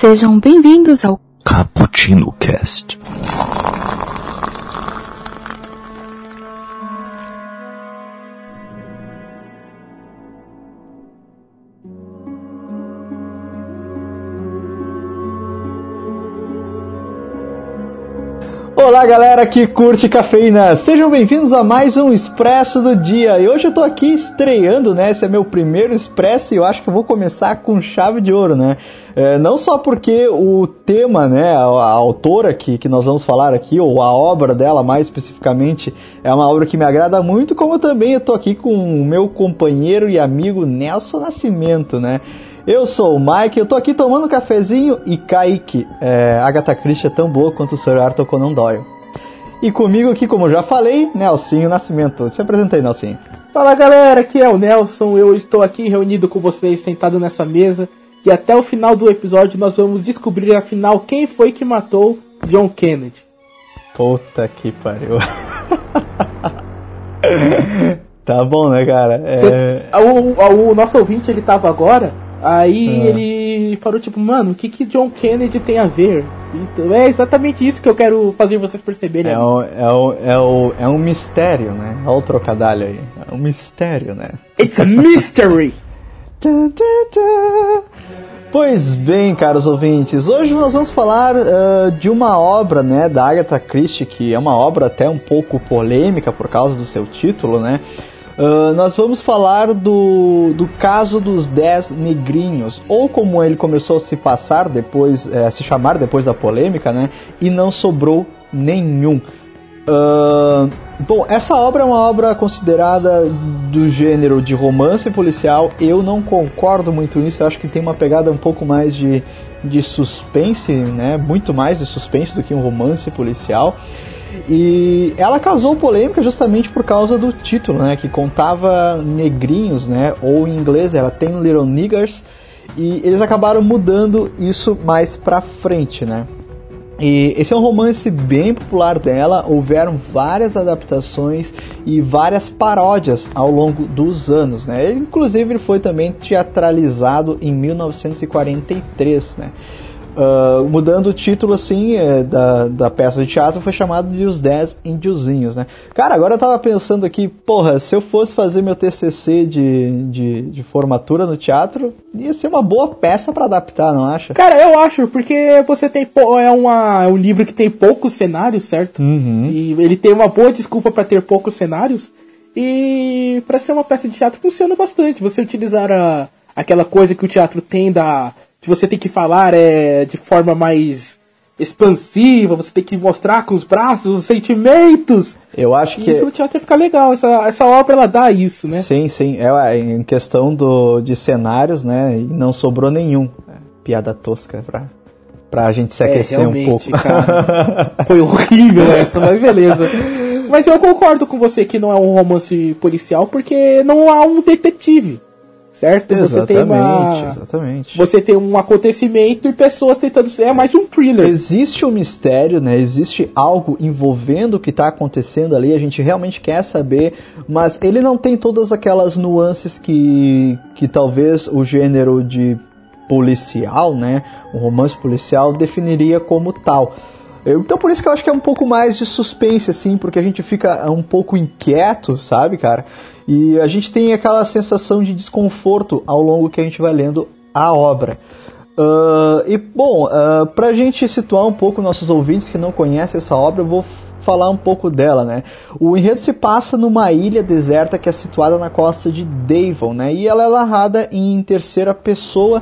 Sejam bem-vindos ao Cappuccino Cast. Olá galera que curte cafeína, sejam bem-vindos a mais um Expresso do Dia. E hoje eu tô aqui estreando, né? Esse é meu primeiro Expresso e eu acho que eu vou começar com chave de ouro, né? É, não só porque o tema, né, a, a autora que, que nós vamos falar aqui, ou a obra dela mais especificamente, é uma obra que me agrada muito, como também eu tô aqui com o meu companheiro e amigo Nelson Nascimento, né? Eu sou o Mike, eu tô aqui tomando um cafezinho e Kaique, é, Agatha Christie é tão boa quanto o Sr. Arthur Conan Doyle. E comigo aqui, como já falei, Nelsinho Nascimento. Se apresentei, Nelsinho. Fala galera, aqui é o Nelson, eu estou aqui reunido com vocês, sentado nessa mesa, e até o final do episódio nós vamos descobrir afinal quem foi que matou John Kennedy. Puta que pariu. tá bom, né, cara? É... Cê, o, o, nosso ouvinte ele tava agora Aí ah. ele falou, tipo, mano, o que que John Kennedy tem a ver? Então, é exatamente isso que eu quero fazer vocês perceberem. É, o, é, o, é, o, é um mistério, né? Olha o trocadilho aí. É um mistério, né? It's a mystery! Pois bem, caros ouvintes, hoje nós vamos falar uh, de uma obra, né, da Agatha Christie, que é uma obra até um pouco polêmica por causa do seu título, né? Uh, nós vamos falar do, do caso dos Dez Negrinhos, ou como ele começou a se passar depois, a se chamar depois da polêmica, né? E não sobrou nenhum. Uh, bom, essa obra é uma obra considerada do gênero de romance policial. Eu não concordo muito nisso. Eu acho que tem uma pegada um pouco mais de, de suspense, né? Muito mais de suspense do que um romance policial. E ela causou polêmica justamente por causa do título, né? Que contava negrinhos, né? Ou em inglês era Ten Little Niggers. E eles acabaram mudando isso mais pra frente, né? E esse é um romance bem popular dela, houveram várias adaptações e várias paródias ao longo dos anos, né? Ele, inclusive ele foi também teatralizado em 1943, né? Uh, mudando o título assim é, da, da peça de teatro foi chamado de Os Dez Indiozinhos, né? Cara, agora eu tava pensando aqui, porra, se eu fosse fazer meu TCC de, de, de formatura no teatro, ia ser uma boa peça para adaptar, não acha? Cara, eu acho, porque você tem é, uma, é um livro que tem poucos cenários, certo? Uhum. E ele tem uma boa desculpa para ter poucos cenários. E para ser uma peça de teatro funciona bastante. Você utilizar a, aquela coisa que o teatro tem da que você tem que falar é de forma mais expansiva, você tem que mostrar com os braços os sentimentos. Eu acho que isso no teatro ficar legal. Essa, essa obra ela dá isso, né? Sim, sim. É em questão do, de cenários, né? E não sobrou nenhum. É, piada tosca pra, pra gente se é, aquecer é, um pouco. Cara, foi horrível essa, mas beleza. Mas eu concordo com você que não é um romance policial porque não há um detetive certo? Exatamente, você tem uma, exatamente. Você tem um acontecimento e pessoas tentando ser é mais um thriller. Existe um mistério, né? Existe algo envolvendo o que está acontecendo ali. A gente realmente quer saber, mas ele não tem todas aquelas nuances que que talvez o gênero de policial, né? Um romance policial definiria como tal. Então por isso que eu acho que é um pouco mais de suspense, assim, porque a gente fica um pouco inquieto, sabe, cara? E a gente tem aquela sensação de desconforto ao longo que a gente vai lendo a obra. Uh, e bom, uh, pra gente situar um pouco nossos ouvintes que não conhecem essa obra, eu vou falar um pouco dela, né? O enredo se passa numa ilha deserta que é situada na costa de Devon, né? E ela é narrada em terceira pessoa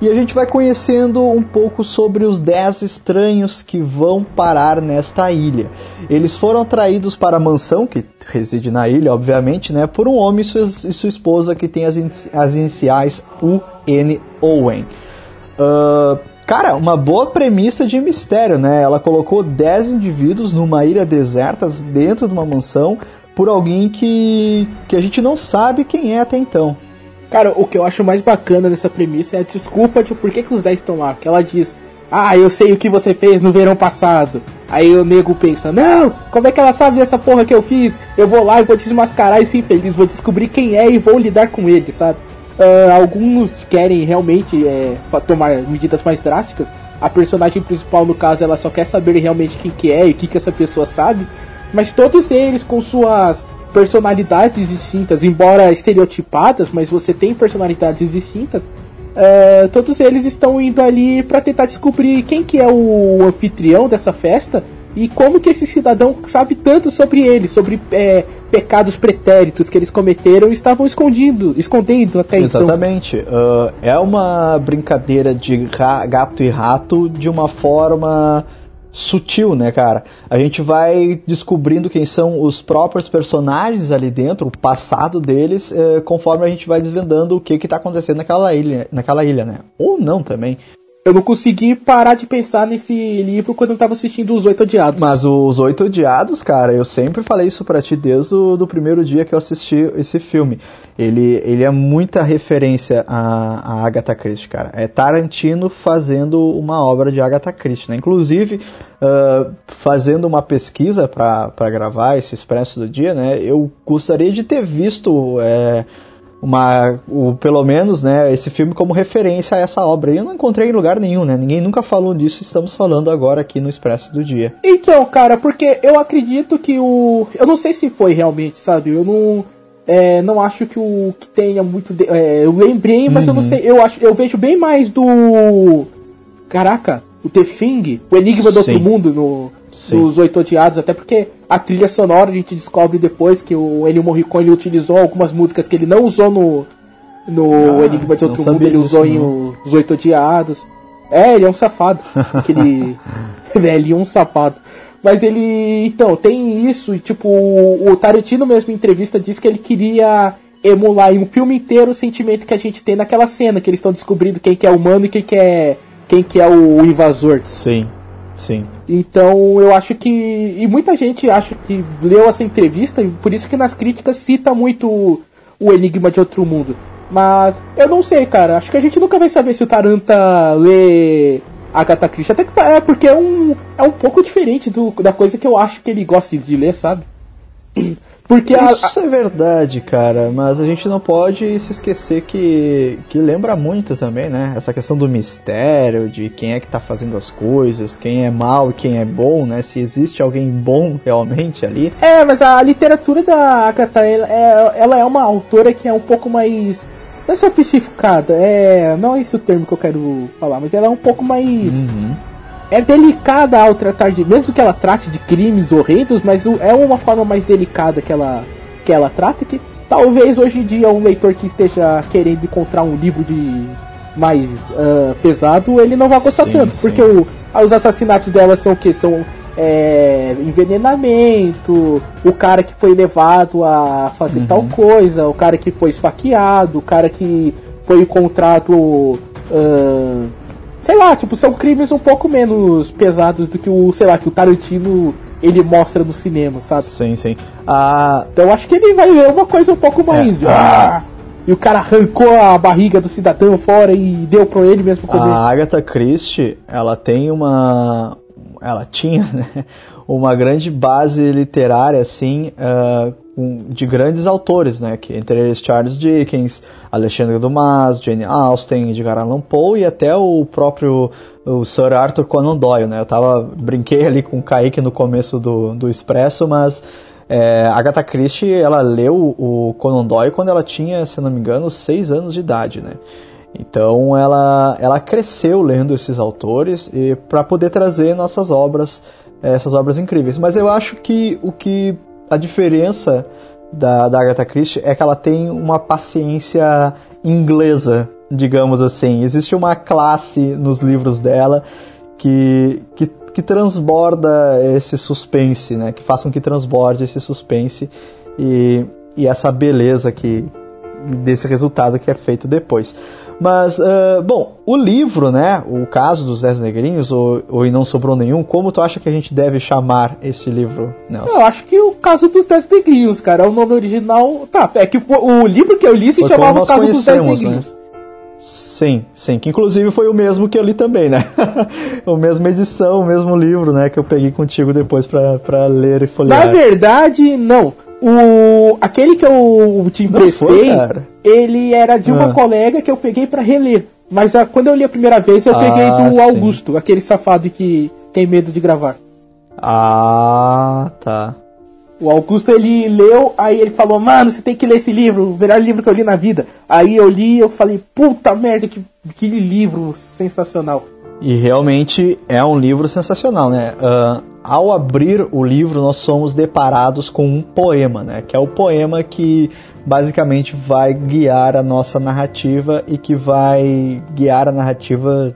e a gente vai conhecendo um pouco sobre os 10 estranhos que vão parar nesta ilha. Eles foram atraídos para a mansão, que reside na ilha, obviamente, né, por um homem e sua, esposa que tem as, as iniciais U.N. Owen. Uh, cara, uma boa premissa de mistério, né? Ela colocou 10 indivíduos numa ilha deserta dentro de uma mansão por alguém que, que a gente não sabe quem é até então. Cara, o que eu acho mais bacana dessa premissa é a desculpa de por que, que os 10 estão lá. Que ela diz, ah, eu sei o que você fez no verão passado. Aí o nego pensa, não, como é que ela sabe dessa porra que eu fiz? Eu vou lá e vou desmascarar esse infeliz, vou descobrir quem é e vou lidar com ele, sabe? Uh, alguns querem realmente é, tomar medidas mais drásticas. A personagem principal, no caso, ela só quer saber realmente quem que é e o que, que essa pessoa sabe. Mas todos eles, com suas personalidades distintas, embora estereotipadas, mas você tem personalidades distintas, uh, todos eles estão indo ali para tentar descobrir quem que é o anfitrião dessa festa e como que esse cidadão sabe tanto sobre ele, sobre é, pecados pretéritos que eles cometeram e estavam escondindo, escondendo até Exatamente. então. Exatamente. Uh, é uma brincadeira de gato e rato de uma forma sutil, né, cara? A gente vai descobrindo quem são os próprios personagens ali dentro, o passado deles, eh, conforme a gente vai desvendando o que que tá acontecendo naquela ilha, naquela ilha, né? Ou não também eu não consegui parar de pensar nesse livro quando eu tava assistindo Os Oito Odiados. Mas os Oito Odiados, cara, eu sempre falei isso pra ti desde o do primeiro dia que eu assisti esse filme. Ele, ele é muita referência a, a Agatha Christie, cara. É Tarantino fazendo uma obra de Agatha Christie, né? Inclusive, uh, fazendo uma pesquisa para gravar esse Expresso do Dia, né? Eu gostaria de ter visto... É, uma, o, pelo menos, né, esse filme como referência a essa obra. E eu não encontrei em lugar nenhum, né? Ninguém nunca falou disso, estamos falando agora aqui no Expresso do Dia. Então, cara, porque eu acredito que o. Eu não sei se foi realmente, sabe? Eu não. É, não acho que o que tenha muito. De... É, eu lembrei, mas uhum. eu não uhum. sei. Eu acho, eu vejo bem mais do. Caraca, o The Thing, o Enigma do Outro Mundo no, Sim. dos Oito Odiados, até porque a trilha sonora a gente descobre depois que o Ennio Morricone utilizou algumas músicas que ele não usou no, no ah, Enigma de Outro Mundo, ele usou em Os Oito Odiados. É, ele é um safado. Aquele velhinho um safado. Mas ele. Então, tem isso, e tipo, o Tarantino mesmo em entrevista disse que ele queria emular em um filme inteiro o sentimento que a gente tem naquela cena, que eles estão descobrindo quem que é humano e quem que é. quem que é o invasor. Sim. Sim. Então eu acho que. E muita gente acha que leu essa entrevista, e por isso que nas críticas cita muito o Enigma de Outro Mundo. Mas eu não sei, cara. Acho que a gente nunca vai saber se o Taranta lê Agatha Christie. Até que tá, é porque é um, é um pouco diferente do, da coisa que eu acho que ele gosta de ler, sabe? Porque Isso a, a... é verdade, cara, mas a gente não pode se esquecer que, que lembra muito também, né? Essa questão do mistério, de quem é que tá fazendo as coisas, quem é mal e quem é bom, né? Se existe alguém bom realmente ali. É, mas a literatura da Agatha, ela é, ela é uma autora que é um pouco mais não é sofisticada, é. Não é esse o termo que eu quero falar, mas ela é um pouco mais. Uhum é delicada ao tratar de. Mesmo que ela trate de crimes horrendos, mas é uma forma mais delicada que ela, que ela trata. Que talvez hoje em dia um leitor que esteja querendo encontrar um livro de mais uh, pesado, ele não vai gostar sim, tanto. Sim. Porque o, os assassinatos dela são o que? São é, envenenamento, o cara que foi levado a fazer uhum. tal coisa, o cara que foi esfaqueado, o cara que foi encontrado. Uh, sei lá, tipo, são crimes um pouco menos pesados do que o, sei lá, que o Tarantino ele mostra no cinema, sabe? Sim, sim. Ah... Então acho que ele vai ver uma coisa um pouco mais. É. Ah, e o cara arrancou a barriga do cidadão fora e deu pra ele mesmo comer. A Agatha Christie, ela tem uma. Ela tinha, né? Uma grande base literária, assim, uh, de grandes autores, né? Que, entre eles Charles Dickens, Alexandre Dumas, Jane Austen, Edgar Allan Poe e até o próprio o Sir Arthur Conan Doyle, né? Eu tava brinquei ali com o Kaique no começo do, do Expresso, mas é, Agatha Christie ela leu o Conan Doyle quando ela tinha, se não me engano, seis anos de idade, né? Então ela, ela cresceu lendo esses autores e para poder trazer nossas obras, essas obras incríveis. Mas eu acho que o que a diferença da, da Agatha Christie é que ela tem uma paciência inglesa, digamos assim. Existe uma classe nos livros dela que, que, que transborda esse suspense, né? Que façam que transborde esse suspense e, e essa beleza que desse resultado que é feito depois. Mas, uh, bom, o livro, né? O caso dos Dez Negrinhos, ou, ou E Não Sobrou Nenhum, como tu acha que a gente deve chamar esse livro, Nelson? Eu acho que o caso dos Dez Negrinhos, cara, é o nome original. Tá, é que o, o livro que eu li se Foi chamava O Caso dos Dez né? Negrinhos. Né? Sim, sim. Que inclusive foi o mesmo que eu li também, né? o mesmo edição, o mesmo livro, né? Que eu peguei contigo depois pra, pra ler e folhear. Na verdade, não. O, aquele que eu te emprestei, ele era de uma ah. colega que eu peguei para reler. Mas a, quando eu li a primeira vez, eu ah, peguei do sim. Augusto, aquele safado que tem medo de gravar. Ah, tá. O Augusto ele leu, aí ele falou: Mano, você tem que ler esse livro, o melhor livro que eu li na vida. Aí eu li eu falei: Puta merda, que, que livro sensacional. E realmente é um livro sensacional, né? Uh, ao abrir o livro, nós somos deparados com um poema, né? Que é o poema que basicamente vai guiar a nossa narrativa e que vai guiar a narrativa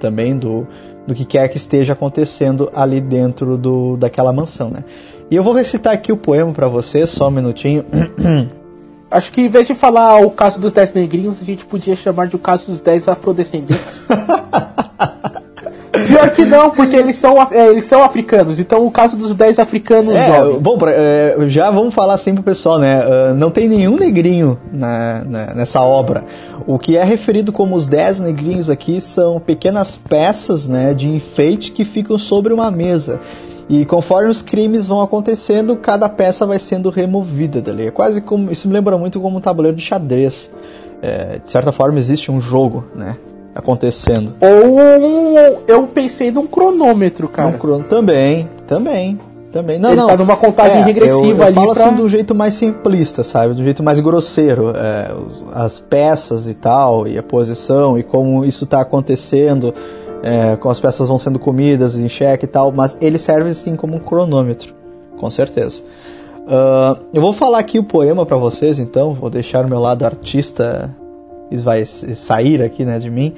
também do, do que quer que esteja acontecendo ali dentro do, daquela mansão, né? E eu vou recitar aqui o poema para você, só um minutinho. Acho que em vez de falar o caso dos 10 negrinhos, a gente podia chamar de o caso dos 10 afrodescendentes. Pior que não, porque eles são, é, eles são africanos. Então o caso dos 10 africanos é, jovens. Bom, é, já vamos falar assim pro pessoal, né? Uh, não tem nenhum negrinho na, na, nessa obra. O que é referido como os 10 negrinhos aqui são pequenas peças né, de enfeite que ficam sobre uma mesa. E conforme os crimes vão acontecendo, cada peça vai sendo removida dali. É quase como. Isso me lembra muito como um tabuleiro de xadrez. É, de certa forma existe um jogo, né? Acontecendo. Ou eu pensei num cronômetro, cara. Um. Também, também. Também. Não, Ele não. tá numa contagem é, regressiva eu, eu ali. falo pra... assim do jeito mais simplista, sabe? Do jeito mais grosseiro. É, as peças e tal, e a posição, e como isso está acontecendo é, como as peças vão sendo comidas em xeque e tal, mas ele serve sim como um cronômetro, com certeza. Uh, eu vou falar aqui o poema para vocês, então, vou deixar o meu lado artista vai sair aqui né, de mim.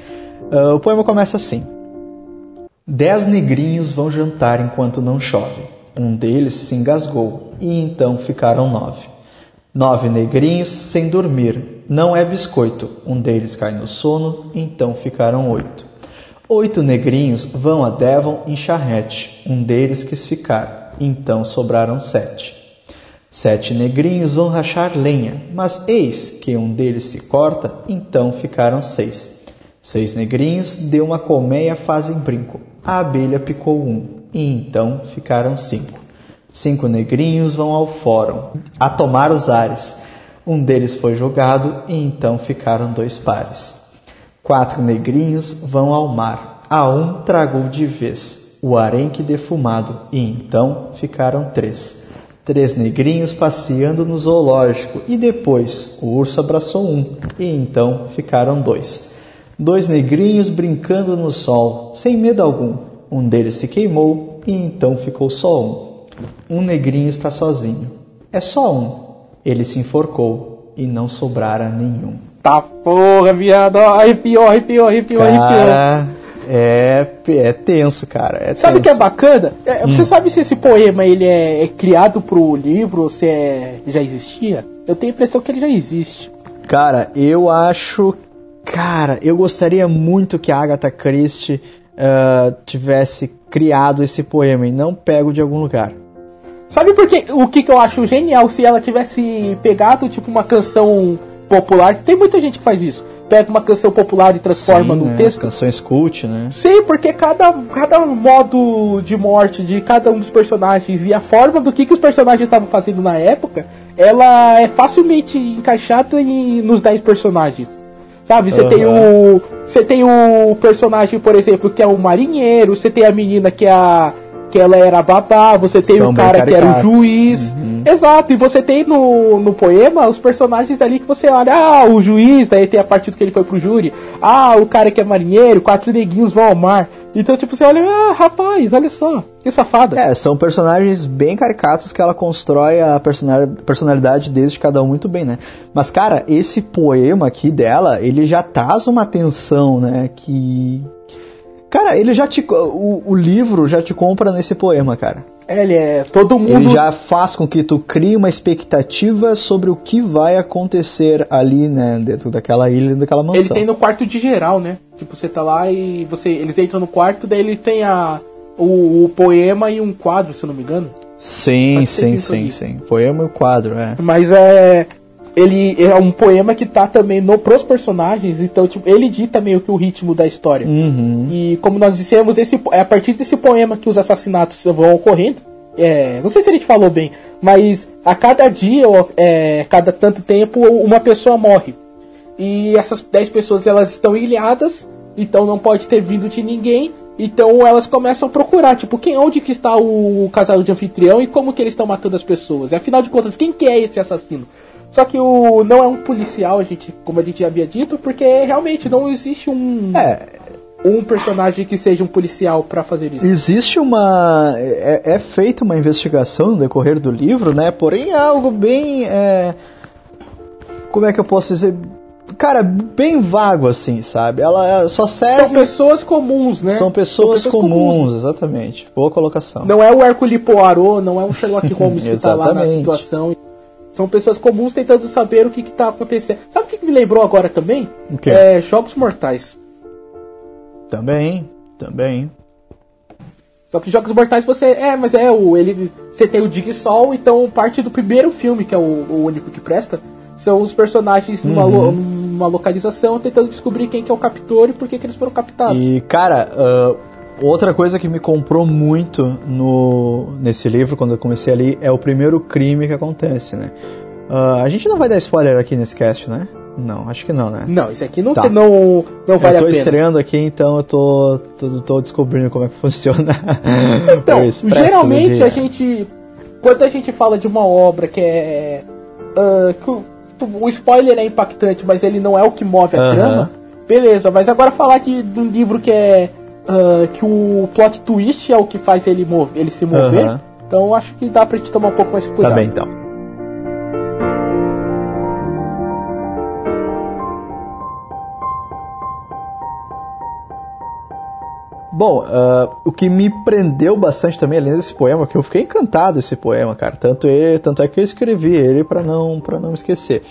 Uh, o poema começa assim: Dez negrinhos vão jantar enquanto não chove. Um deles se engasgou, e então ficaram nove. Nove negrinhos sem dormir, não é biscoito. Um deles cai no sono, então ficaram oito. Oito negrinhos vão a Devon em charrete, um deles quis ficar, então sobraram sete. Sete negrinhos vão rachar lenha, mas eis que um deles se corta, então ficaram seis. Seis negrinhos de uma colmeia fazem brinco, a abelha picou um, e então ficaram cinco. Cinco negrinhos vão ao fórum, a tomar os ares. Um deles foi jogado, e então ficaram dois pares. Quatro negrinhos vão ao mar, a um tragou de vez o arenque defumado, e então ficaram três. Três negrinhos passeando no zoológico, e depois o urso abraçou um, e então ficaram dois. Dois negrinhos brincando no sol, sem medo algum. Um deles se queimou, e então ficou só um. Um negrinho está sozinho. É só um. Ele se enforcou, e não sobrara nenhum. Tá porra, viado. Arrepiou, arrepiou, arrepiou, cara, arrepiou. É, é tenso, cara. É sabe o que é bacana? É, hum. Você sabe se esse poema ele é, é, criado pro livro ou se é, já existia? Eu tenho a impressão que ele já existe. Cara, eu acho. Cara, eu gostaria muito que a Agatha Christie uh, tivesse criado esse poema e não pego de algum lugar. Sabe por quê? o que, que eu acho genial se ela tivesse pegado tipo uma canção popular. Tem muita gente que faz isso. Pega uma canção popular e transforma Sim, num né? texto. Canções cult, né? Sim, porque cada, cada modo de morte de cada um dos personagens e a forma do que, que os personagens estavam fazendo na época, ela é facilmente encaixada em, nos 10 personagens. Sabe, você uhum. tem o. Você tem o personagem, por exemplo, que é o marinheiro, você tem a menina que é a que ela era babá, você tem São o cara que era o juiz. Uhum. Exato, e você tem no, no poema os personagens ali que você olha, ah, o juiz, daí tem a parte do que ele foi pro júri, ah, o cara que é marinheiro, quatro neguinhos vão ao mar. Então, tipo, você olha, ah, rapaz, olha só, que safada. É, são personagens bem caricatos que ela constrói a personalidade deles de cada um muito bem, né? Mas, cara, esse poema aqui dela, ele já traz uma tensão, né? Que, Cara, ele já te. O, o livro já te compra nesse poema, cara. Ele é. Todo mundo. Ele já faz com que tu crie uma expectativa sobre o que vai acontecer ali, né? Dentro daquela ilha, daquela mansão. Ele tem no quarto de geral, né? Tipo, você tá lá e você. Eles entram no quarto, daí ele tem a. O, o poema e um quadro, se eu não me engano. Sim, sim, sim, sim. Poema e o quadro, é. Mas é. Ele é um poema que tá também no, pros personagens, então tipo, ele dita meio que o ritmo da história. Uhum. E como nós dissemos, esse, é a partir desse poema que os assassinatos vão ocorrendo. É, não sei se a gente falou bem, mas a cada dia, ou é, cada tanto tempo, uma pessoa morre. E essas 10 pessoas elas estão ilhadas, então não pode ter vindo de ninguém. Então elas começam a procurar, tipo, quem, onde que está o, casal de anfitrião e como que eles estão matando as pessoas. E afinal de contas, quem que é esse assassino? Só que o não é um policial, a gente, como a gente havia dito, porque realmente não existe um É, um personagem que seja um policial pra fazer isso. Existe uma. É, é feita uma investigação no decorrer do livro, né? Porém é algo bem. é, como é que eu posso dizer? Cara, bem vago assim, sabe? Ela só serve. São pessoas comuns, né? São pessoas, comuns, exatamente. Boa colocação. Não é o Hercule Poirot, não é um Sherlock Holmes que tá lá na situação. São pessoas comuns tentando saber o que, que tá acontecendo. Sabe o que, que me lembrou agora também? O quê? É Jogos Mortais. Também, também. Só que Jogos Mortais você. É, mas é o. Ele. Você tem o Dig-Sol, então parte do primeiro filme, que é o, o único que presta, são os personagens numa, Uhum. lo- numa localização tentando descobrir quem que é o captor e por que, que eles foram captados. E, cara, ah, outra coisa que me comprou muito no, nesse livro, quando eu comecei ali, é o primeiro crime que acontece, né? Ah, a gente não vai dar spoiler aqui nesse cast, né? Não, acho que não, né? Não, isso aqui não, Tá. não, não vale eu tô a pena. estreando aqui, então eu tô, tô, tô descobrindo como é que funciona. Então, geralmente a gente. Quando a gente fala de uma obra que é. ah, que o, o spoiler é impactante, mas ele não é o que move a Aham. trama, beleza. Mas agora falar de, de um livro que é. Ah, que o plot twist é o que faz ele, mover, ele se mover, Aham. então acho que dá pra gente tomar um pouco mais Tá cuidado. bem, então. Bom, ah, o que me prendeu bastante também, além desse poema, que eu fiquei encantado esse poema, cara. Tanto é, tanto é que eu escrevi ele para não, pra não esquecer.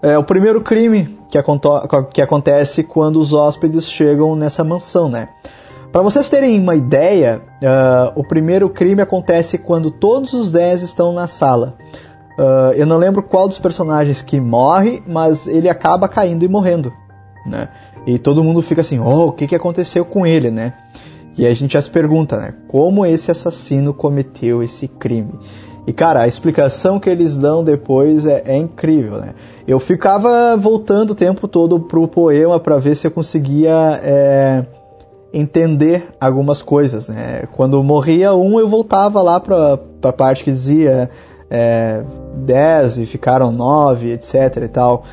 É o primeiro crime que, aconto- que acontece quando os hóspedes chegam nessa mansão, né? Para vocês terem uma ideia, ah, o primeiro crime acontece quando todos os 10 estão na sala. Ah, eu não lembro qual dos personagens que morre, mas ele acaba caindo e morrendo, né? E todo mundo fica assim, oh, o que, que aconteceu com ele, né? E a gente já se pergunta, né? Como esse assassino cometeu esse crime? E cara, a explicação que eles dão depois é, é incrível, né? Eu ficava voltando o tempo todo pro poema para ver se eu conseguia é, entender algumas coisas, né? Quando morria um, eu voltava lá pra, pra parte que dizia é, 10 e ficaram 9, etc e tal.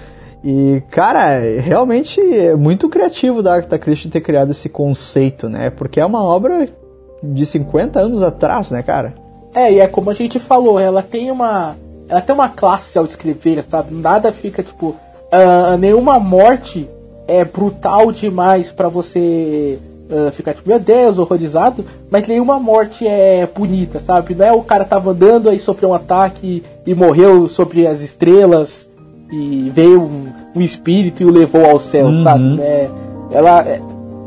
E, cara, realmente é muito criativo da Agatha Christie ter criado esse conceito, né? Porque é uma obra de 50 anos atrás, né, cara? É, e é como a gente falou, ela tem uma. Ela tem uma classe ao escrever, sabe? Nada fica, tipo. ah, nenhuma morte é brutal demais pra você ah, ficar, tipo, meu Deus, horrorizado. Mas nenhuma morte é bonita, sabe? Não é o cara tava andando aí sofreu um ataque e morreu sobre as estrelas e veio um, um espírito e o levou ao céu, Uhum. sabe? É, ela,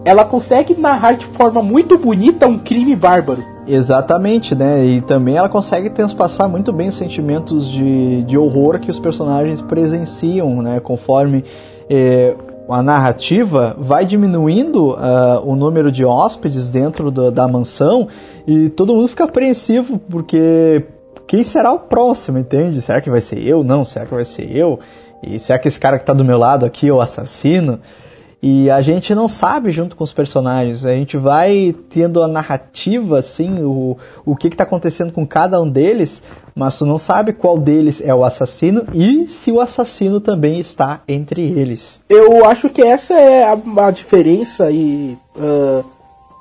ela consegue narrar de forma muito bonita um crime bárbaro. Exatamente, né? E também ela consegue transpassar muito bem os sentimentos de, de horror que os personagens presenciam, né? Conforme eh, a narrativa vai diminuindo ah, o número de hóspedes dentro da- da mansão e todo mundo fica apreensivo porque quem será o próximo, entende? Será que vai ser eu? Não, será que vai ser eu? E será que esse cara que tá do meu lado aqui é o assassino? E a gente não sabe junto com os personagens, a gente vai tendo a narrativa, assim, o, o que está acontecendo com cada um deles, mas tu não sabe qual deles é o assassino e se o assassino também está entre eles. Eu acho que essa é a, a diferença e ah,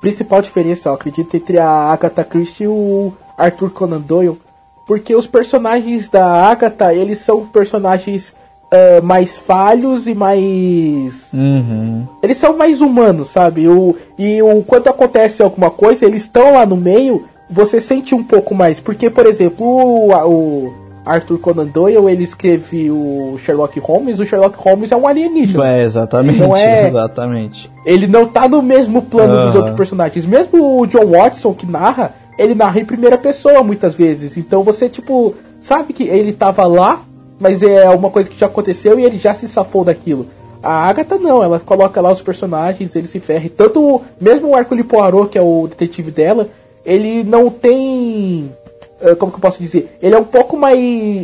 principal diferença, eu acredito, entre a Agatha Christie e o Arthur Conan Doyle, porque os personagens da Agatha eles são personagens ah, mais falhos e mais Uhum. eles são mais humanos, sabe? O, e o, quando acontece alguma coisa, eles estão lá no meio, você sente um pouco mais. Porque, por exemplo, o, o Arthur Conan Doyle, ele escreve o Sherlock Holmes, o Sherlock Holmes é um alienígena. É, exatamente, Não é- exatamente. Ele não tá no mesmo plano dos Aham. outros personagens. Mesmo o John Watson, que narra, ele narra em primeira pessoa muitas vezes. Então você, tipo, sabe que ele tava lá mas é uma coisa que já aconteceu e ele já se safou daquilo. A Agatha não, ela coloca lá os personagens, ele se ferra. Tanto mesmo o Hercule Poirot, que é o detetive dela, ele não tem eh, como que eu posso dizer? Ele é um pouco mais.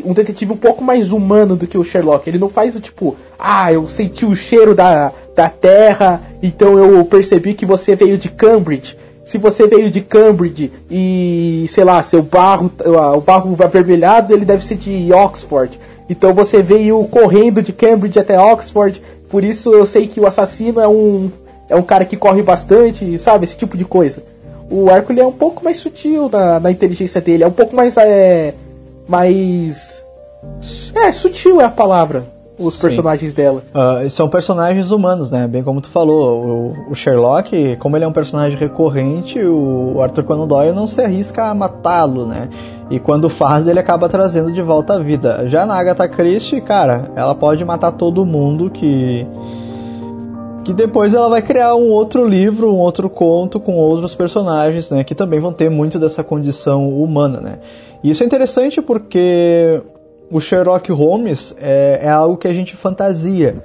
um detetive um pouco mais humano do que o Sherlock. Ele não faz o tipo, ah, eu senti o cheiro da, da terra, então eu percebi que você veio de Cambridge. Se você veio de Cambridge e, sei lá, seu barro, o barro avermelhado, ele deve ser de Oxford. Então você veio correndo de Cambridge até Oxford por isso eu sei que o assassino é um é um cara que corre bastante, sabe? Esse tipo de coisa. O Hércules é um pouco mais sutil na, na inteligência dele, é um pouco mais é mais é sutil é a palavra os Sim. personagens dela. Uh, são personagens humanos, né? Bem como tu falou, o, o, Sherlock, como ele é um personagem recorrente, o Arthur Conan Doyle não se arrisca a matá-lo, né? E quando faz, ele acaba trazendo de volta a vida. Já na Agatha Christie, cara, ela pode matar todo mundo que que depois ela vai criar um outro livro, um outro conto com outros personagens, né, que também vão ter muito dessa condição humana, né. E isso é interessante porque o Sherlock Holmes é, é algo que a gente fantasia.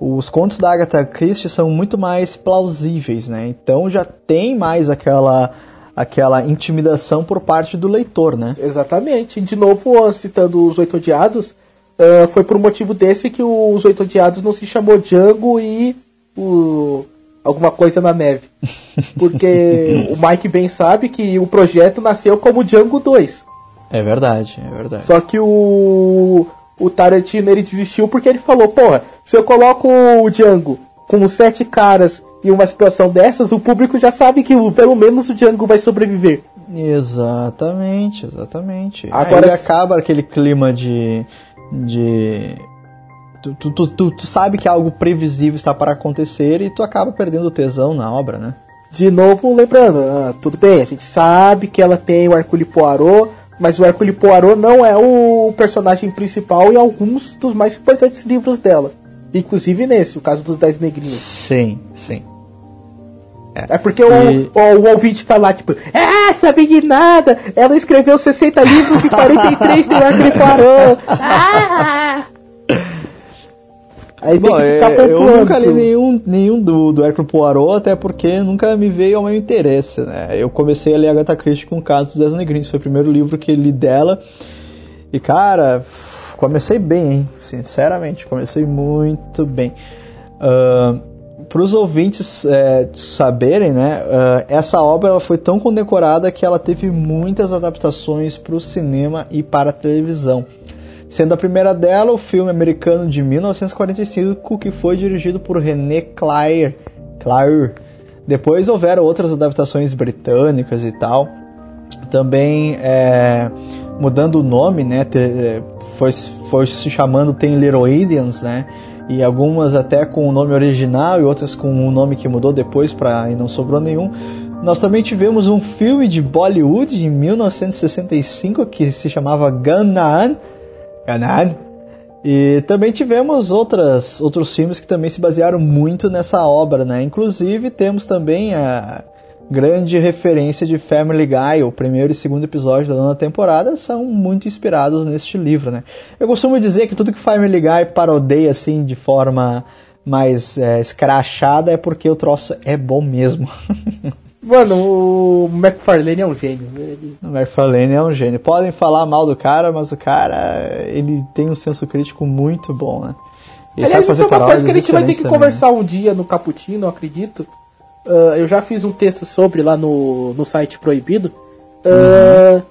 Os contos da Agatha Christie são muito mais plausíveis, né? Então já tem mais aquela aquela intimidação por parte do leitor, né? Exatamente. De novo, citando os Oito Odiados, uh, foi por um motivo desse que os Oito Odiados não se chamou Django e o... alguma coisa na neve. Porque o Mike bem sabe que o projeto nasceu como Django 2. É verdade, é verdade. Só que o, o Tarantino ele desistiu porque ele falou, porra, se eu coloco o Django com sete caras em uma situação dessas, o público já sabe que pelo menos o Django vai sobreviver. Exatamente, exatamente. Agora Aí acaba aquele clima de. de. Tu, tu, tu, tu, sabe que algo previsível está para acontecer e tu acaba perdendo tesão na obra, né? De novo, lembrando, ah, tudo bem, a gente sabe que ela tem o Hercule Poirot, mas o Hercule Poirot não é o personagem principal em alguns dos mais importantes livros dela. Inclusive nesse, o caso dos Dez Negrinhos. Sim, sim. É, é porque e... o, o, o, ouvinte tá lá, tipo, ah, sabe de nada! Ela escreveu 60 livros e 43 tem Hercule Poirot! Ah! Aí Bom, é, Eu nunca li nenhum, nenhum do, do Hercule Poirot, até porque nunca me veio ao meu interesse, né? Eu comecei a ler Agatha Christie com o caso dos Dez Negrinhos, foi o primeiro livro que li dela. E, cara, comecei bem, hein? Sinceramente, comecei muito bem. Uh, para os ouvintes é, saberem, né, uh, essa obra foi tão condecorada que ela teve muitas adaptações para o cinema e para a televisão sendo a primeira dela o filme americano de 1945 que foi dirigido por René Clair. Clair. Depois houveram outras adaptações britânicas e tal. Também é, mudando o nome, né? Foi, foi se chamando Tem né? E algumas até com o nome original e outras com o nome que mudou depois para e não sobrou nenhum. Nós também tivemos um filme de Bollywood em 1965 que se chamava Ganaan Canaan. E também tivemos outras, outros filmes que também se basearam muito nessa obra, né? Inclusive temos também a grande referência de Family Guy, o primeiro e segundo episódio da nona temporada são muito inspirados neste livro, né? Eu costumo dizer que tudo que Family Guy parodeia assim de forma mais é, escrachada é porque o troço é bom mesmo. Mano, o McFarlane é um gênio. Ele... O McFarlane é um gênio. Podem falar mal do cara, mas o cara, ele tem um senso crítico muito bom, né? Ele Aliás, isso é uma coisa que a gente vai ter que também, conversar né? um dia no Caputino, acredito. Uh, eu já fiz um texto sobre lá no, no site Proibido. Uh, uhum.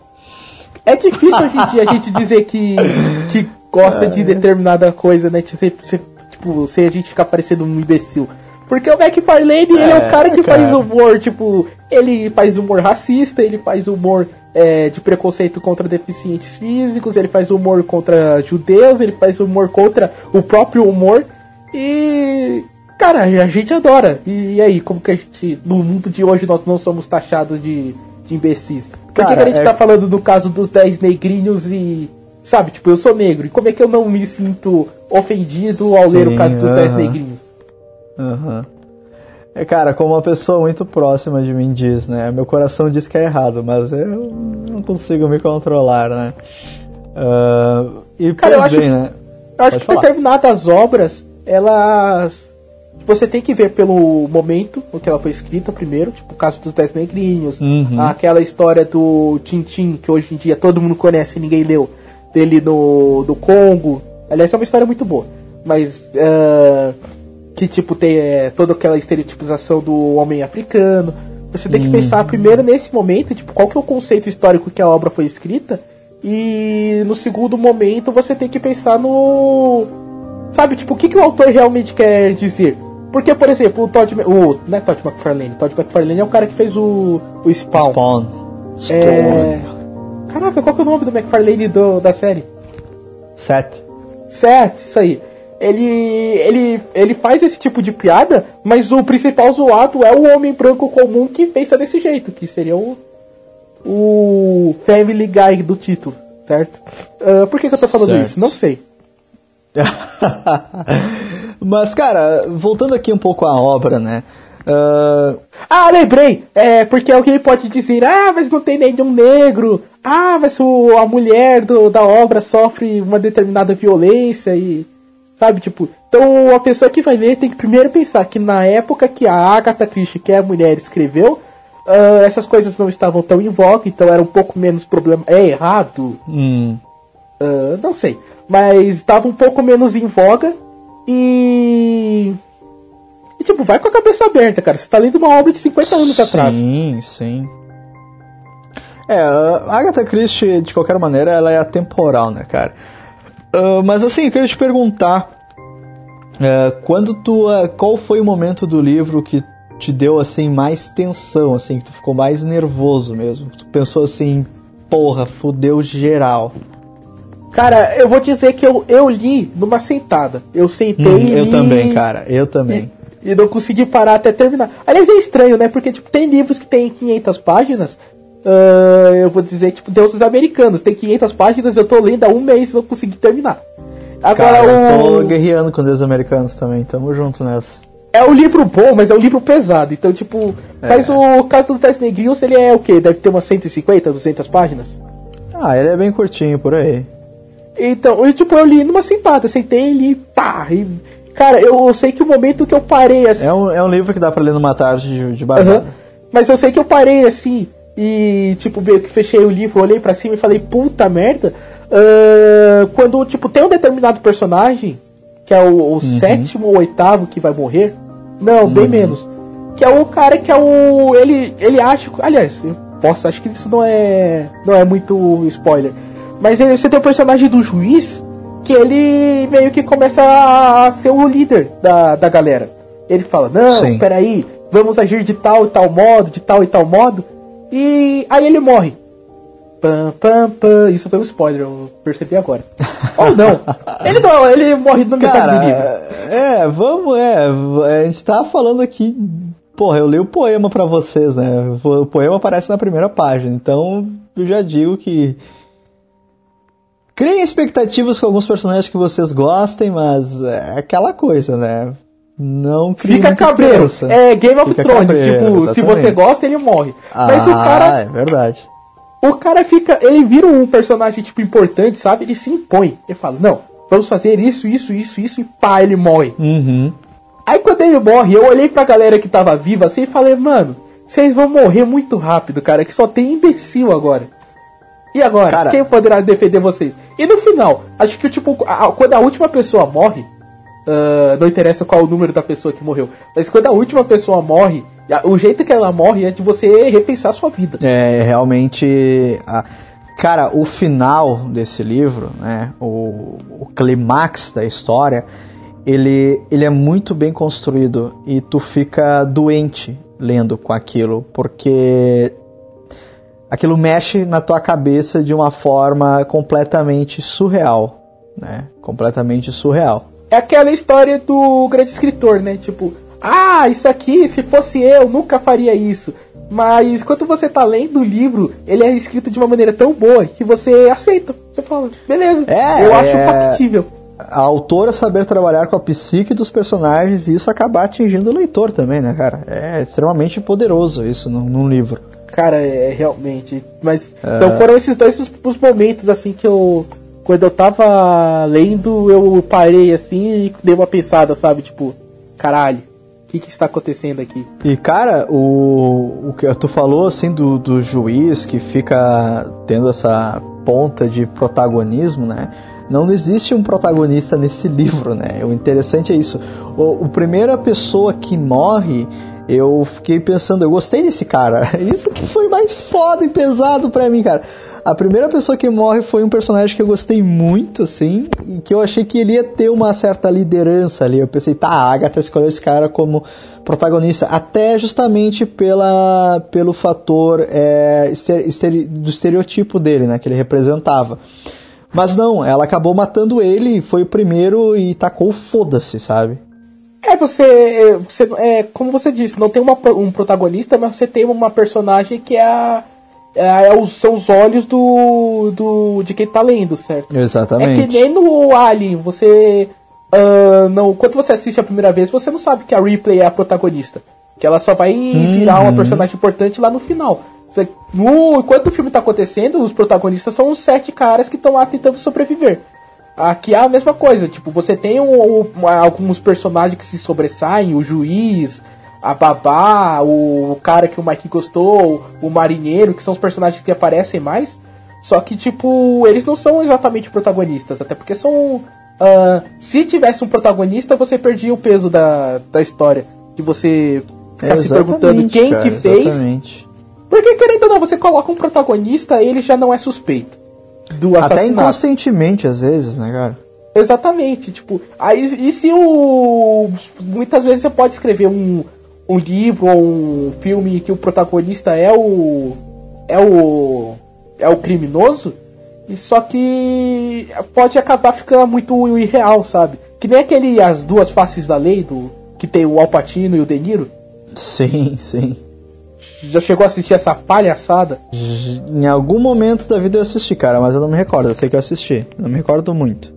É difícil hoje em dia a gente dizer que, que gosta de determinada coisa, né? Tipo, se a gente ficar parecendo um imbecil. Porque o McFarlane, é, ele é o é, cara que cara. faz humor, tipo, ele faz humor racista, ele faz humor é, de preconceito contra deficientes físicos, ele faz humor contra judeus, ele faz humor contra o próprio humor. E. Cara, a gente adora. E, e aí, como que a gente. No mundo de hoje nós não somos taxados de, de imbecis? Por cara, que, a gente é... tá falando do caso dos 10 negrinhos e. Sabe, tipo, eu sou negro. E como é que eu não me sinto ofendido ao Sim, ler o caso dos uh -huh. 10 negrinhos? Uhum. É, cara, como uma pessoa muito próxima de mim diz, né? Meu coração diz que é errado, mas eu não consigo me controlar, né? Uh, E Cara, eu pois acho- bem, né? Eu acho Pode que falar. determinadas obras, elas. Você tem que ver pelo momento em que ela foi escrita primeiro, tipo o caso dos Dez Negrinhos, Uhum. aquela história do Tintin, que hoje em dia todo mundo conhece e ninguém leu, dele no, do Congo. Aliás, é uma história muito boa. Mas ah, que tipo tem é, toda aquela estereotipização do homem africano. Você tem que pensar primeiro nesse momento, tipo, qual que é o conceito histórico que a obra foi escrita, e no segundo momento você tem que pensar no. Sabe, tipo, o que, que o autor realmente quer dizer? Porque, por exemplo, o Todd. O, não é Todd McFarlane. Todd McFarlane é o cara que fez o, o Spawn. Spawn. Spawn. É... Caraca, qual que é o nome do McFarlane do, da série? Sete. Certo, isso aí. Ele, ele, ele faz esse tipo de piada, mas o principal zoado é o homem branco comum que pensa desse jeito, que seria o, o Family Guy do título, certo? Ah, por que, que eu tô falando Certo. isso? Não sei. Mas, cara, voltando aqui um pouco à obra, né? Ah, Ah, lembrei! É, porque alguém pode dizer, ah, mas não tem nenhum negro. Ah, mas o, a mulher do, da obra sofre uma determinada violência e. Sabe, tipo. Então a pessoa que vai ler tem que primeiro pensar que na época que a Agatha Christie, que é a mulher, escreveu, ah, essas coisas não estavam tão em voga, então era um pouco menos problema. É errado? hum, Ah, não sei. Mas estava um pouco menos em voga e. E tipo, vai com a cabeça aberta, cara. Você tá lendo uma obra de 50 anos atrás. Sim, sim. É, a Agatha Christie, de qualquer maneira, ela é atemporal, né, cara? Ah, mas assim, eu queria te perguntar, ah, quando tu, ah, qual foi o momento do livro que te deu assim mais tensão, assim, que tu ficou mais nervoso mesmo? Tu pensou assim, porra, fudeu geral. Cara, eu vou dizer que eu, eu li numa sentada. Eu sentei Hum, eu li também, cara, eu também. E, e não consegui parar até terminar. Aliás, é estranho, né? Porque, tipo, tem livros que tem 500 páginas. ah, eu vou dizer, tipo, Deuses Americanos. Tem 500 páginas, eu tô lendo há um mês e não consegui terminar. Agora, Cara, eu tô guerreando com Deus americanos também, tamo junto nessa. É um livro bom, mas é um livro pesado. Então, tipo, É. mas o caso do Teste Negrinhos, ele é o quê? Deve ter umas 150, 200 páginas? Ah, ele é bem curtinho por aí. Então, eu, tipo, eu li numa sentada, sentei e li, pá, e, cara, eu sei que o momento que eu parei assim. É um, é um livro que dá pra ler numa tarde de, de barbada. Mas eu sei que eu parei assim e, tipo, meio que fechei o livro, olhei pra cima e falei, puta merda. ah, quando, tipo, tem um determinado personagem, que é o, o sétimo ou oitavo que vai morrer. Não, bem menos. Que é o cara que é o. Ele, ele acha. Aliás, eu posso, acho que isso não é. Não é muito spoiler. Mas ele, você tem o personagem do juiz que ele meio que começa a ser o líder da, da galera. Ele fala, não, Sim. peraí, vamos agir de tal e tal modo, de tal e tal modo. E aí ele morre. Pam, pam, pam. Isso foi um spoiler, eu percebi agora. Ou não. Ele não, ele morre no metade do livro. É, vamos, é, a gente tá falando aqui. Porra, eu li o poema pra vocês, né? O poema aparece na primeira página, então eu já digo que. Criem expectativas com alguns personagens que vocês gostem, mas é aquela coisa, né? Não criem Fica cabreiro. É Game of Fica Thrones. cabreiro, tipo, se exatamente. você gosta, ele morre. Mas o Ah, cara. é verdade. O cara fica. Ele vira um personagem, tipo, importante, sabe? Ele se impõe. Ele fala, não, vamos fazer isso, isso, isso, isso, e pá, ele morre. Uhum. Aí quando ele morre, eu olhei pra galera que tava viva assim e falei, mano, vocês vão morrer muito rápido, cara, que só tem imbecil agora. E agora? Cara- Quem poderá defender vocês? E no final, acho que tipo, a- quando a última pessoa morre, ah, não interessa qual o número da pessoa que morreu, mas quando a última pessoa morre, o jeito que ela morre é de você repensar a sua vida. É realmente. a- Cara, o final desse livro, né, o, o clímax da história, ele, ele é muito bem construído e tu fica doente lendo com aquilo, porque aquilo mexe na tua cabeça de uma forma completamente surreal, né? Completamente surreal. É aquela história do grande escritor, né? Tipo, ah, isso aqui, se fosse eu, nunca faria isso. Mas quando você tá lendo o livro, ele é escrito de uma maneira tão boa que você aceita. Você fala, beleza, É, eu acho é- factível. A autora saber trabalhar com a psique dos personagens e isso acabar atingindo o leitor também, né, cara? É extremamente poderoso isso num, num livro. Cara, é realmente. Mas. É. Então foram esses dois os, os momentos assim que eu quando eu tava lendo, eu parei assim e dei uma pensada, sabe? Tipo, caralho, o que, que está acontecendo aqui? E cara, o, o que tu falou assim do, do juiz que fica tendo essa ponta de protagonismo, né? Não existe um protagonista nesse livro, né? O interessante é isso. O, o primeira pessoa que morre, eu fiquei pensando, eu gostei desse cara. Isso que foi mais foda e pesado pra mim, cara. A primeira pessoa que morre foi um personagem que eu gostei muito, assim, e que eu achei que ele ia ter uma certa liderança ali. Eu pensei, tá, a Agatha escolheu esse cara como protagonista, até justamente pela, pelo fator é, do estereotipo dele, né, que ele representava. Mas não, ela acabou matando ele, foi o primeiro e tacou foda-se, sabe? É, você, você é, como você disse, não tem uma, um protagonista, mas você tem uma personagem que é a é, é os, são os olhos do, do de quem tá lendo, certo? Exatamente. É que nem no Alien, você. Uh, não, quando você assiste a primeira vez, você não sabe que a Ripley é a protagonista. Que ela só vai uhum. virar uma personagem importante lá no final. Você, no, enquanto o filme tá acontecendo, os protagonistas são os sete caras que estão lá tentando sobreviver. Aqui é a mesma coisa, tipo, você tem um, um, alguns personagens que se sobressaem, o juiz, a babá, o cara que o Mike gostou, o marinheiro, que são os personagens que aparecem mais. Só que, tipo, eles não são exatamente protagonistas, até porque são. Uh, se tivesse um protagonista, você perdia o peso da, da história. De você ficar é, se perguntando quem cara, que fez. Exatamente. Porque, querendo ou não, você coloca um protagonista, ele já não é suspeito do assassinato. Até inconscientemente, às vezes, né, cara? Exatamente, tipo, aí e se o. Muitas vezes você pode escrever um, um livro ou um filme que o protagonista é o é o é o criminoso e só que pode acabar ficando muito irreal, sabe? Que nem aquele as duas faces da lei do que tem o Alpatino e o De Niro. Sim, sim. Já chegou a assistir essa palhaçada? Em algum momento da vida eu assisti, cara, mas eu não me recordo. Eu sei que eu assisti. Não me recordo muito.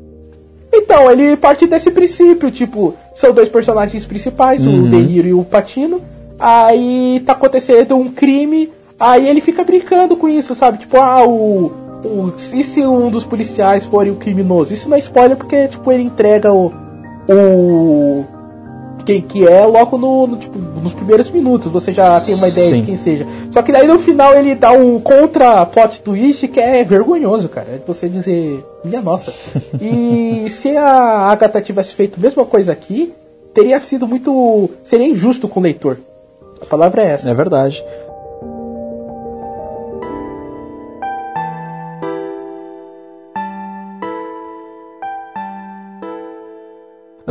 Então, ele parte desse princípio, tipo, são dois personagens principais, uhum. o Deniro e o Patino. Aí tá acontecendo um crime, aí ele fica brincando com isso, sabe? Tipo, ah, o. o e se um dos policiais for o criminoso? Isso não é spoiler porque, tipo, ele entrega o. o quem que é logo no, no tipo, nos primeiros minutos, você já tem uma ideia Sim. de quem seja. Só que daí no final ele dá um contra plot twist que é vergonhoso, cara. É você dizer, minha nossa. E se a Agatha tivesse feito a mesma coisa aqui, teria sido muito. seria injusto com o leitor. A palavra é essa. É verdade.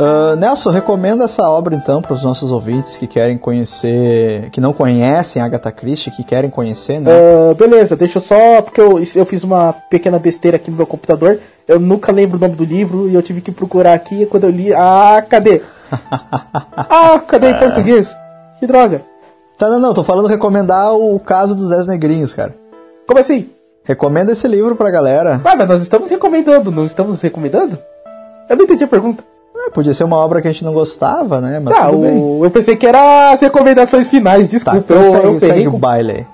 Uh, Nelson, recomenda essa obra então para os nossos ouvintes que querem conhecer, que não conhecem Agatha Christie, que querem conhecer, né? Uh, beleza, deixa eu só, porque eu, eu fiz uma pequena besteira aqui no meu computador, eu nunca lembro o nome do livro e eu tive que procurar aqui quando eu li. Ah, cadê? ah, cadê em português? Que droga. Tá, não, não, tô falando recomendar o caso dos Dez Negrinhos, cara. Como assim? Recomenda esse livro pra galera. Ah, mas nós estamos recomendando, não estamos recomendando? Eu não entendi a pergunta. É, podia ser uma obra que a gente não gostava, né? Mas tá, o... eu pensei que era as recomendações finais, desculpa. Tá, eu, segue, eu o baile.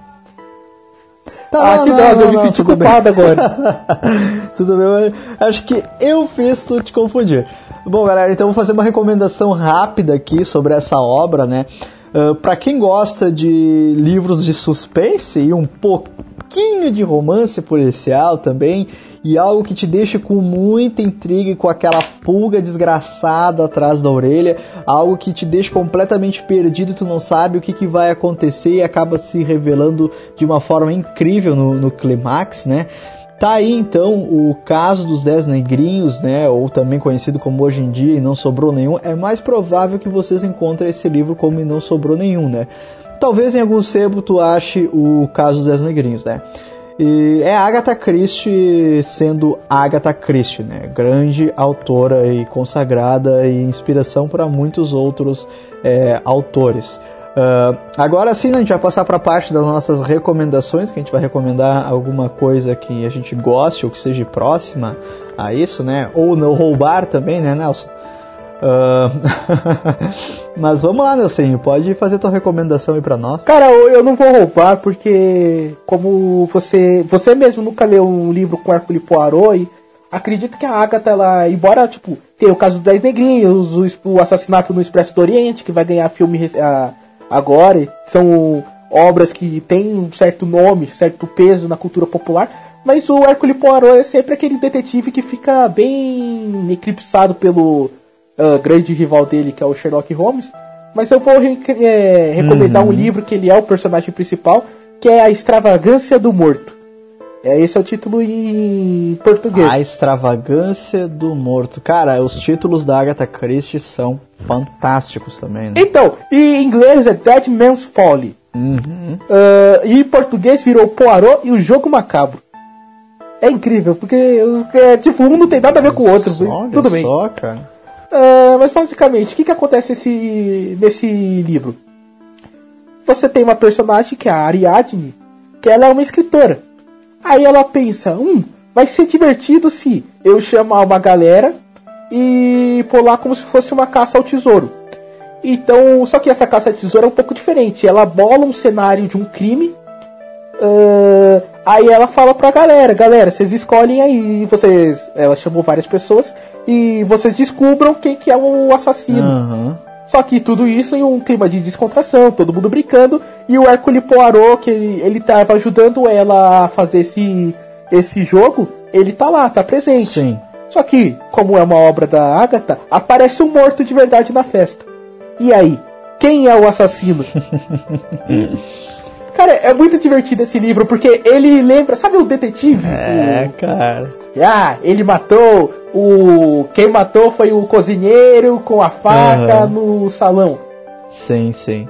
Tá, ah, não, que droga, eu me senti culpado bem. agora. tudo bem, acho que eu fiz tu te confundir. Bom, galera, então vou fazer uma recomendação rápida aqui sobre essa obra, né? Uh, para quem gosta de livros de suspense e um pouquinho de romance policial também, e algo que te deixa com muita intriga e com aquela pulga desgraçada atrás da orelha, algo que te deixa completamente perdido, tu não sabe o que, que vai acontecer e acaba se revelando de uma forma incrível no, no clímax, né? Tá aí então o caso dos Dez Negrinhos, né, ou também conhecido como Hoje em Dia e Não Sobrou Nenhum. É mais provável que vocês encontrem esse livro como E Não Sobrou Nenhum, né? Talvez em algum sebo tu ache o caso dos Dez Negrinhos, né? E é Agatha Christie sendo Agatha Christie, né? Grande autora e consagrada e inspiração para muitos outros é, autores. Uh, agora sim, a gente vai passar para a parte das nossas recomendações, que a gente vai recomendar alguma coisa que a gente goste ou que seja próxima a isso, né? Ou não roubar também, né, Nelson? Uh... Mas vamos lá, Nelson, pode fazer tua recomendação aí pra nós. Cara, eu não vou roubar porque, como você você mesmo nunca leu um livro com Hercule Poirot, acredito que a Agatha, ela, embora, tipo, tenha o caso dos Dez Negrinhos, o, o assassinato no Expresso do Oriente, que vai ganhar filme a, agora, são obras que têm um certo nome, certo peso na cultura popular, mas o Hercule Poirot é sempre aquele detetive que fica bem eclipsado pelo uh, grande rival dele, que é o Sherlock Holmes. Mas eu vou re é, recomendar uhum. um livro que ele é o personagem principal, que é A Extravagância do Morto. É, esse é o título em português. A Extravagância do Morto. Cara, os títulos da Agatha Christie são fantásticos também, né? Então, em inglês é Dead Man's Folly. Uhum. Uh, e em português virou Poirot e o Jogo Macabro. É incrível, porque é, tipo, um não tem nada a ver com o outro. Olha Tudo bem. Só, cara. Uh, mas basicamente, o que, que acontece nesse, nesse livro? Você tem uma personagem que é a Ariadne, que ela é uma escritora. Aí ela pensa, hum, vai ser divertido se eu chamar uma galera e pular como se fosse uma caça ao tesouro. Então, só que essa caça ao tesouro é um pouco diferente. Ela bola um cenário de um crime. Uh, aí ela fala pra galera, galera, vocês escolhem aí, vocês. Ela chamou várias pessoas e vocês descubram quem que é o assassino. Uhum. Só que tudo isso em um clima de descontração, todo mundo brincando, e o Hercule Poirot, que ele, ele tava ajudando ela a fazer esse, esse jogo, ele tá lá, tá presente. Sim. Só que, como é uma obra da Agatha, aparece um morto de verdade na festa. E aí? Quem é o assassino? Cara, é muito divertido esse livro, porque ele lembra, sabe o detetive? É, o... cara. Ah, ele matou o. Quem matou foi o cozinheiro com a faca uhum. no salão. Sim, sim.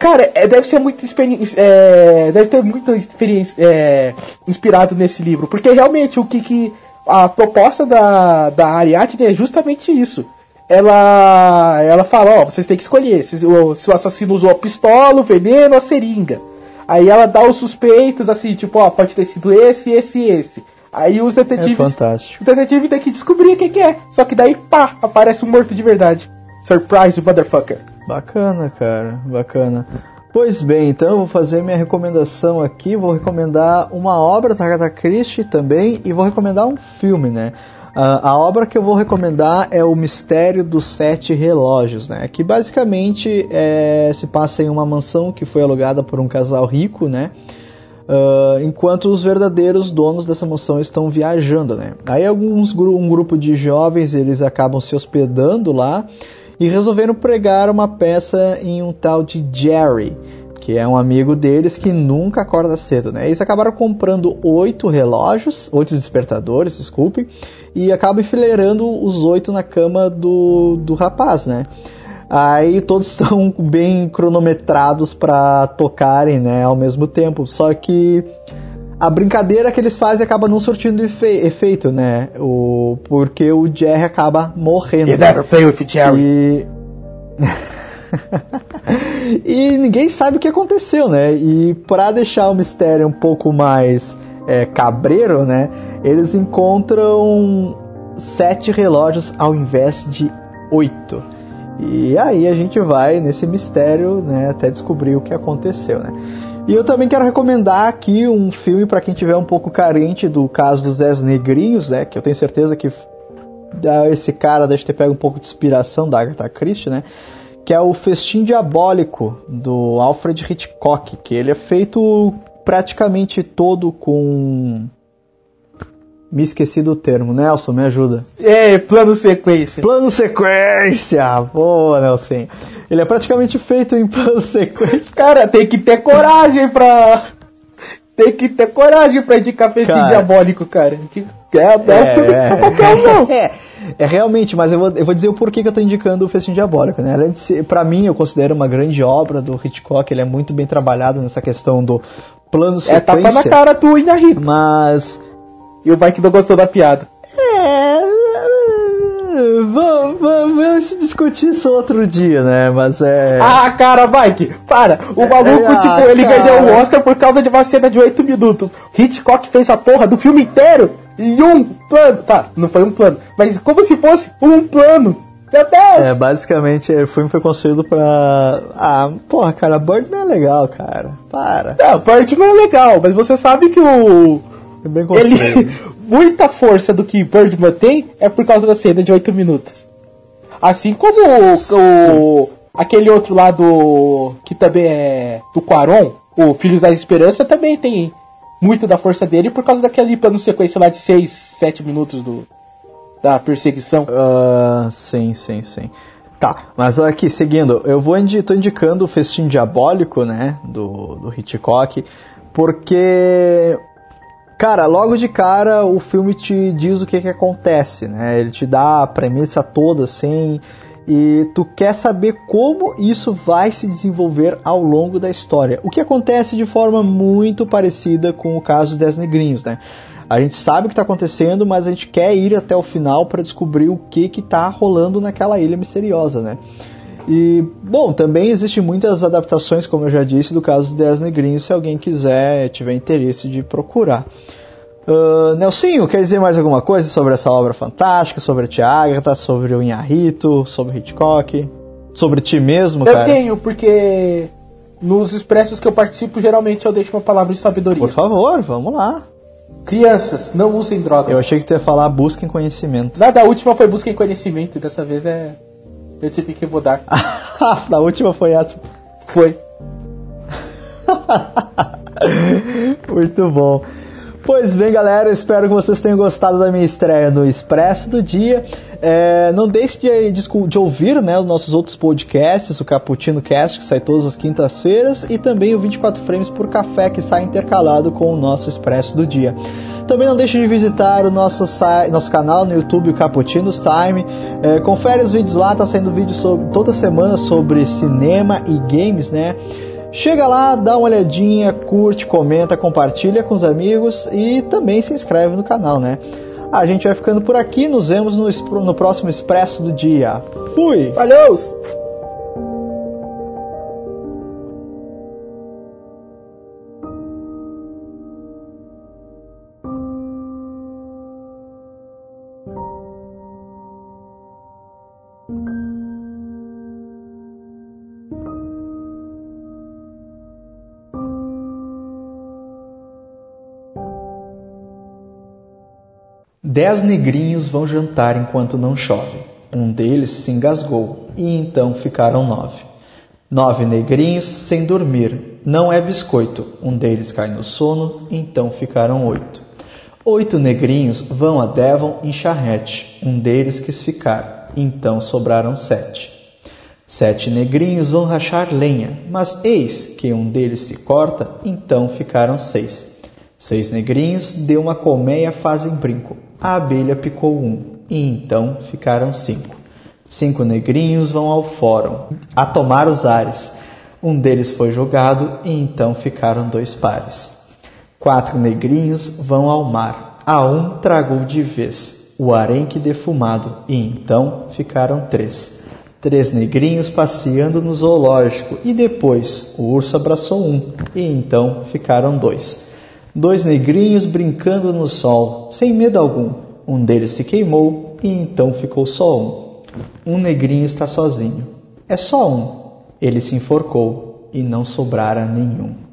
Cara, é, deve ser muito experiência. É, deve ter muita experiência é, inspirado nesse livro. Porque realmente o que, que. A proposta da, da Ariadne é justamente isso. Ela. Ela fala, ó, vocês têm que escolher se, o, se o assassino usou a pistola, o veneno, a seringa. Aí ela dá os suspeitos, assim, tipo, ó, pode ter sido esse, esse e esse. Aí os detetives. É fantástico. O detetive tem que descobrir o que, que é. Só que daí, pá, aparece um morto de verdade. Surprise, motherfucker. Bacana, cara, bacana. Pois bem, então eu vou fazer minha recomendação aqui. Vou recomendar uma obra da Agatha Christie também e vou recomendar um filme, né? Uh, a obra que eu vou recomendar é O Mistério dos Sete Relógios, né? Que basicamente é, se passa em uma mansão que foi alugada por um casal rico, né? Uh, enquanto os verdadeiros donos dessa mansão estão viajando, né? Aí alguns um grupo de jovens eles acabam se hospedando lá e resolveram pregar uma peça em um tal de Jerry, que é um amigo deles que nunca acorda cedo, né? Eles acabaram comprando oito relógios, oito despertadores, desculpe, e acabam enfileirando os oito na cama do, do rapaz, né? Aí todos estão bem cronometrados para tocarem, né, ao mesmo tempo. Só que a brincadeira que eles fazem acaba não surtindo efe efeito, né? O, porque o Jerry acaba morrendo. You never play with Jerry. E... e ninguém sabe o que aconteceu, né? E para deixar o mistério um pouco mais é, cabreiro, né? Eles encontram sete relógios ao invés de oito. E aí a gente vai nesse mistério, né, até descobrir o que aconteceu, né? E eu também quero recomendar aqui um filme para quem tiver um pouco carente do caso dos Dez Negrinhos, né? Que eu tenho certeza que esse cara deve ter pego um pouco de inspiração da Agatha Christie, né? Que é o Festim Diabólico do Alfred Hitchcock, que ele é feito praticamente todo com me esqueci do termo. Nelson, me ajuda. É, plano sequência. Plano sequência! Boa, Nelson. Ele é praticamente feito em plano sequência. Cara, tem que ter coragem pra. Tem que ter coragem pra indicar festim cara, diabólico, cara. É, é, é, é, é, realmente, mas eu vou, eu vou dizer o porquê que eu tô indicando o Festim Diabólico, né? Além de ser, pra mim, eu considero uma grande obra do Hitchcock, ele é muito bem trabalhado nessa questão do plano sequência. É tapa na cara tu, Inarito. Mas e o Mike não gostou da piada. É. Vamos, vamos discutir isso outro dia, né? Mas é. Ah, cara, Mike, para! O maluco, é, tipo, ah, ele cara. ganhou o Oscar por causa de uma cena de 8 minutos. Hitchcock fez a porra do filme inteiro em um plano. Tá, não foi um plano, mas como se fosse um plano. Meu Deus! É, basicamente, o filme foi construído pra. Ah, porra, cara, Birdman é legal, cara. Para. Não, Birdman é legal, mas você sabe que o é bem construído. Ele, muita força do que Birdman tem é por causa da cena de 8 minutos. Assim como o, o aquele outro lá do. que também é do Quaron, o Filhos da Esperança, também tem muito da força dele por causa daquele plano sequência lá de 6, 7 minutos do, da perseguição. Uh, sim, sim, sim. Tá, mas aqui, seguindo, eu vou indi tô indicando o Festim Diabólico, né, do, do Hitchcock, porque, cara, logo de cara o filme te diz o que que acontece, né, ele te dá a premissa toda, assim, e tu quer saber como isso vai se desenvolver ao longo da história. O que acontece de forma muito parecida com o caso Dez Negrinhos, né? A gente sabe o que está acontecendo, mas a gente quer ir até o final para descobrir o que está rolando naquela ilha misteriosa, né? E, bom, também existem muitas adaptações, como eu já disse, do caso dos Dez Negrinhos, se alguém quiser, tiver interesse de procurar. Uh, Nelsinho, quer dizer mais alguma coisa sobre essa obra fantástica, sobre a Tia Agatha, sobre o Inharito, sobre Hitchcock, sobre ti mesmo, eu cara? Eu tenho, porque nos expressos que eu participo, geralmente eu deixo uma palavra de sabedoria. Por favor, vamos lá. Crianças, não usem drogas. Eu achei que tu ia falar busquem conhecimento. Nada, a última foi busquem conhecimento, dessa vez é. Eu tive que mudar. da última foi essa. Foi. Muito bom. Pois bem, galera, espero que vocês tenham gostado da minha estreia no Expresso do Dia. É, não deixe de, de, de, ouvir né, os nossos outros podcasts, o Cappuccino Cast, que sai todas as quintas-feiras, e também o 24 Frames por Café, que sai intercalado com o nosso Expresso do Dia. Também não deixe de visitar o nosso, nosso canal no YouTube, o Time. É, confere os vídeos lá, tá saindo vídeo sobre, toda semana sobre cinema e games, né? Chega lá, dá uma olhadinha, curte, comenta, compartilha com os amigos e também se inscreve no canal, né? A gente vai ficando por aqui, nos vemos no, no próximo Expresso do Dia. Fui! Valeu! Dez negrinhos vão jantar enquanto não chove. Um deles se engasgou, e então ficaram nove. Nove negrinhos sem dormir. Não é biscoito. Um deles cai no sono, então ficaram oito. Oito negrinhos vão a Devon em charrete. Um deles quis ficar, então sobraram sete. Sete negrinhos vão rachar lenha, mas eis que um deles se corta, então ficaram seis. Seis negrinhos de uma colmeia fazem brinco. A abelha picou um, e então ficaram cinco. Cinco negrinhos vão ao fórum, a tomar os ares. Um deles foi jogado, e então ficaram dois pares. Quatro negrinhos vão ao mar. A um tragou de vez o arenque defumado, e então ficaram três. Três negrinhos passeando no zoológico, e depois o urso abraçou um, e então ficaram dois. Dois negrinhos brincando no sol, sem medo algum. Um deles se queimou e então ficou só um. Um negrinho está sozinho. É só um. Ele se enforcou e não sobrara nenhum.